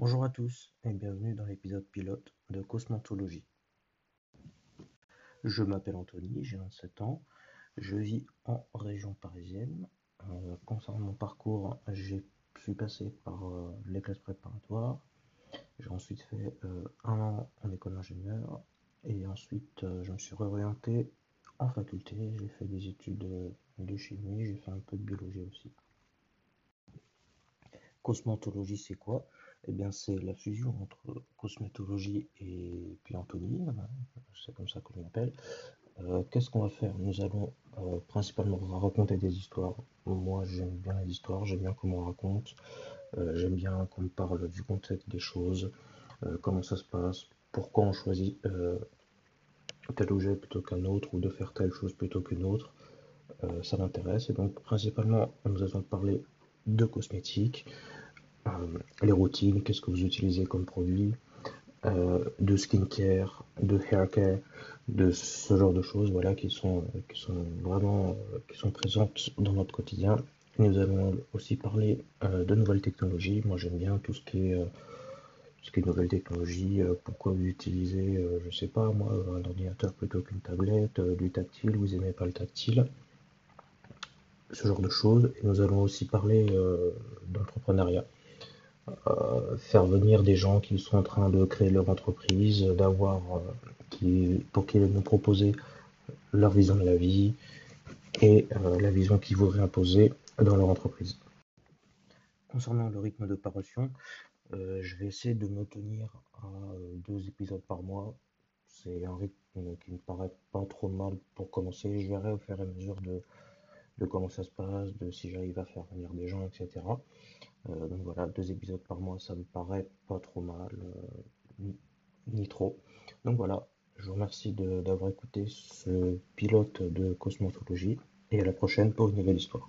Bonjour à tous et bienvenue dans l'épisode pilote de Cosmontologie. Je m'appelle Anthony, j'ai 27 ans, je vis en région parisienne. Euh, concernant mon parcours, j'ai suis passé par euh, les classes préparatoires. J'ai ensuite fait euh, un an en école d'ingénieur et ensuite je me suis réorienté en faculté. J'ai fait des études de chimie, j'ai fait un peu de biologie aussi. Cosmontologie, c'est quoi? Eh bien, c'est la fusion entre cosmétologie et plantonie, c'est comme ça qu'on l'appelle. Euh, qu'est-ce qu'on va faire? Nous allons euh, principalement raconter des histoires. Moi, j'aime bien les histoires, j'aime bien comment on raconte, euh, j'aime bien qu'on parle du contexte des choses, comment ça se passe, pourquoi on choisit tel objet plutôt qu'un autre ou de faire telle chose plutôt qu'une autre. ça m'intéresse et donc principalement nous allons parler de cosmétiques, les routines, qu'est-ce que vous utilisez comme produit, de skincare, de haircare, de ce genre de choses voilà, qui, sont, vraiment présentes dans notre quotidien. Nous allons aussi parler euh, de nouvelles technologies. Moi j'aime bien tout ce qui est, euh, nouvelles technologies. Euh, pourquoi vous utilisez, je sais pas moi, un ordinateur plutôt qu'une tablette, du tactile, vous aimez pas le tactile. Ce genre de choses. Et nous allons aussi parler d'entrepreneuriat. Faire venir des gens qui sont en train de créer leur entreprise, d'avoir pour qu'ils nous proposer leur vision de la vie et euh, la vision qu'ils voudraient imposer dans leur entreprise. Concernant le rythme de parution, euh, je vais essayer de me tenir à euh, deux épisodes par mois. C'est un rythme qui me paraît pas trop mal pour commencer. Je verrai au fur et à mesure de, de comment ça se passe, de si j'arrive à faire venir des gens, etc. donc voilà, deux épisodes par mois, ça me paraît pas trop mal, ni trop. Donc voilà, je vous remercie d'avoir écouté ce pilote de cosmologie et à la prochaine pour une nouvelle histoire.